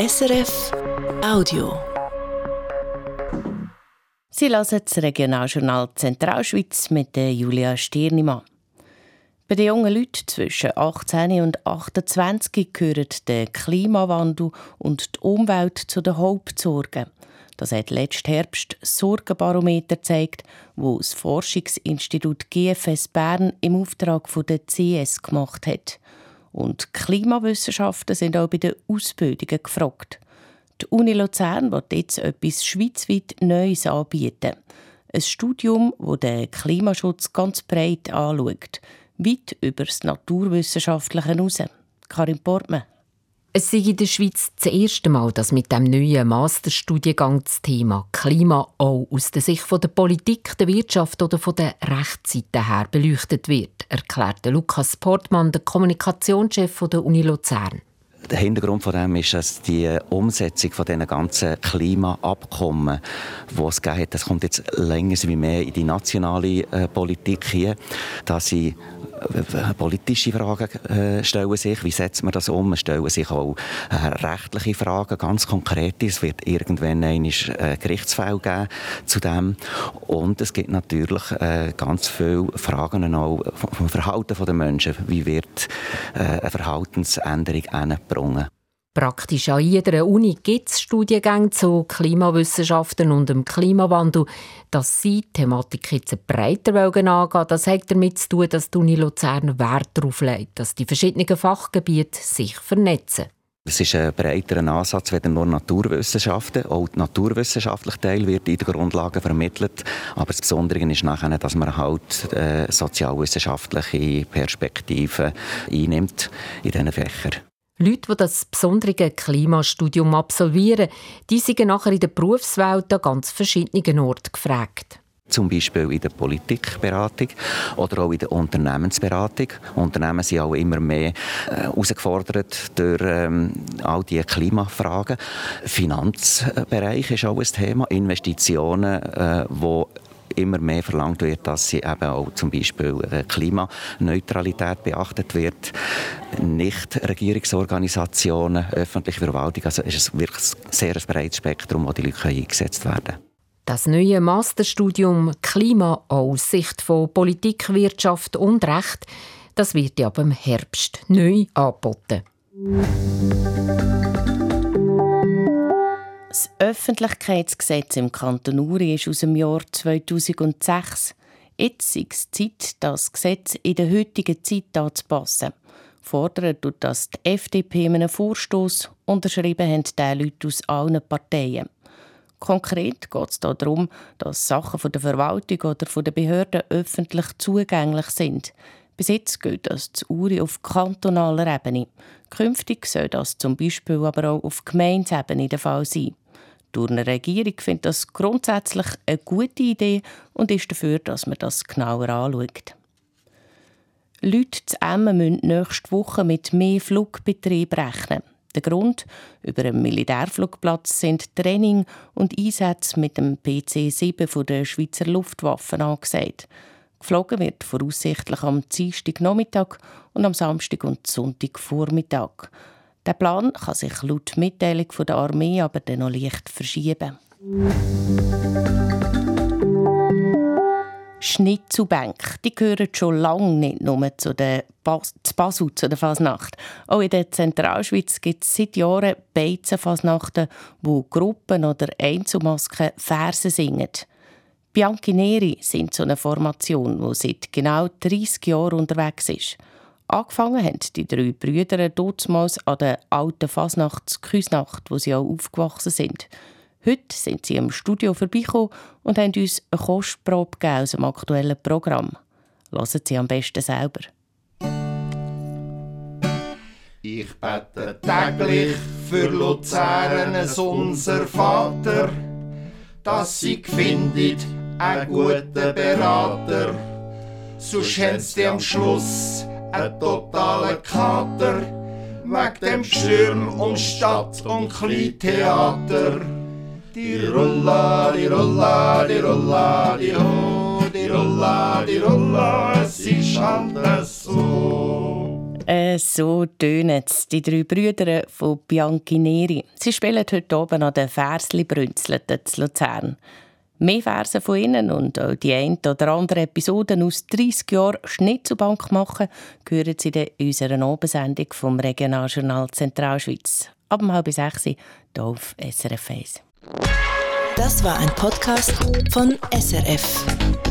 SRF Audio. Sie hören das Regionaljournal Zentralschweiz mit der Julia Stirnimann. Bei den jungen Leuten zwischen 18 und 28 gehören der Klimawandel und die Umwelt zu den Hauptsorgen. Das hat letzten Herbst das Sorgenbarometer gezeigt, wo das Forschungsinstitut GFS Bern im Auftrag von der CS gemacht hat. Und Klimawissenschaften sind auch bei den Ausbildungen gefragt. Die Uni Luzern wird jetzt etwas schweizweit Neues anbieten. Ein Studium, das den Klimaschutz ganz breit anschaut, weit über das Naturwissenschaftliche hinaus. Karin Portmann. Es sei in der Schweiz das erste Mal, dass mit dem neuen Masterstudiengang das Thema Klima auch aus der Sicht der Politik, der Wirtschaft oder von der Rechtsseite her beleuchtet wird, erklärte Lukas Portmann, der Kommunikationschef der Uni Luzern. Der Hintergrund von dem ist, dass die Umsetzung von diesen ganzen Klimaabkommen, die es gegeben hat, das kommt jetzt länger wie mehr in die nationale äh, Politik hier, dass sie politische Fragen äh, stellen sich. Wie setzt man das um? Es stellen sich auch äh, rechtliche Fragen, ganz konkrete. Es wird irgendwann ein äh, Gerichtsfall geben zu dem. Und es gibt natürlich äh, ganz viele Fragen auch vom Verhalten der Menschen. Wie wird äh, eine Verhaltensänderung angebracht? Praktisch an jeder Uni gibt es Studiengänge zu Klimawissenschaften und dem Klimawandel. Dass sie die Thematik jetzt breiter angehen das hat damit zu tun, dass die Uni Luzern Wert darauf legt, dass die verschiedenen Fachgebiete sich vernetzen. Es ist ein breiterer Ansatz, weder nur Naturwissenschaften. Auch der naturwissenschaftliche Teil wird in den Grundlagen vermittelt. Aber das Besondere ist nachher, dass man halt äh, sozialwissenschaftliche Perspektiven einnimmt in diesen Fächern. Leute, die das besondere Klimastudium absolvieren, die sind nachher in der Berufswelt an ganz verschiedenen Orten gefragt. Zum Beispiel in der Politikberatung oder auch in der Unternehmensberatung. Unternehmen sind auch immer mehr äh, herausgefordert durch ähm, all diese Klimafragen. Finanzbereich ist auch ein Thema. Investitionen, äh, wo immer mehr verlangt wird, dass sie eben auch zum Beispiel äh, Klimaneutralität beachtet wird. Nichtregierungsorganisationen, öffentliche Verwaltung, also ist es wirklich ein sehr breites Spektrum, wo die Leute eingesetzt werden können. Das neue Masterstudium Klima aus Sicht von Politik, Wirtschaft und Recht, das wird ab im Herbst neu angeboten. Öffentlichkeitsgesetz im Kanton Uri ist aus dem Jahr 2006. Jetzt ist es Zeit, das Gesetz in der heutigen Zeit anzupassen. Fordern tut das die FDP in einem Vorstoß, unterschrieben haben die Leute aus allen Parteien. Konkret geht es darum, dass Sachen von der Verwaltung oder von der Behörden öffentlich zugänglich sind. Bis jetzt geht das zu Uri auf kantonaler Ebene. Künftig soll das zum Beispiel aber auch auf Gemeindeebene der Fall sein. Die Regierung findet das grundsätzlich eine gute Idee und ist dafür, dass man das genauer anschaut. Leute zu Emmen müssen nächste Woche mit mehr Flugbetrieb rechnen. Der Grund über einem Militärflugplatz sind Training und Einsätze mit dem PC-7 der Schweizer Luftwaffe angesagt. Geflogen wird voraussichtlich am Dienstagnachmittag und am Samstag und Sonntagvormittag. Der Plan kann sich laut Mitteilung der Armee aber dann noch leicht verschieben. Schnitzelbänke, die gehören schon lange nicht nur zu der Bas zu Basel, zu der Fasnacht. Auch in der Zentralschweiz gibt es seit Jahren Beizenfasnachten, wo Gruppen oder Einzelmasken Verse singen. Bianchi Neri sind so eine Formation, die seit genau 30 Jahren unterwegs ist. Angefangen haben die drei Brüder damals an der alten Fasnachtsküsnacht, wo sie auch aufgewachsen sind. Heute sind sie im Studio vorbeigekommen und haben uns eine Kostprobe aus dem aktuellen Programm. Hören Sie am besten selber. Ich bete täglich für Luzern unser Vater, dass sie findet einen guten Berater. Haben sie am Schluss ein totaler Kater, wegen dem Stürm um Stadt und Kleintheater. Die Rulla, die Rulla, die Rulla, die Ho, die Rulla, die Rulla, es ist halt so. Äh, so tönen die drei Brüder von Bianchi Neri. Sie spielen heute oben an den Versli Brünzelten zu Luzern. Mehr Verse von ihnen und auch die ein oder andere Episoden aus 30 Jahren Schnitzelbank machen, hören Sie in unserer Abendsendung vom Regionaljournal Zentralschweiz. Ab halb sechs hier auf SRF 1. Das war ein Podcast von SRF.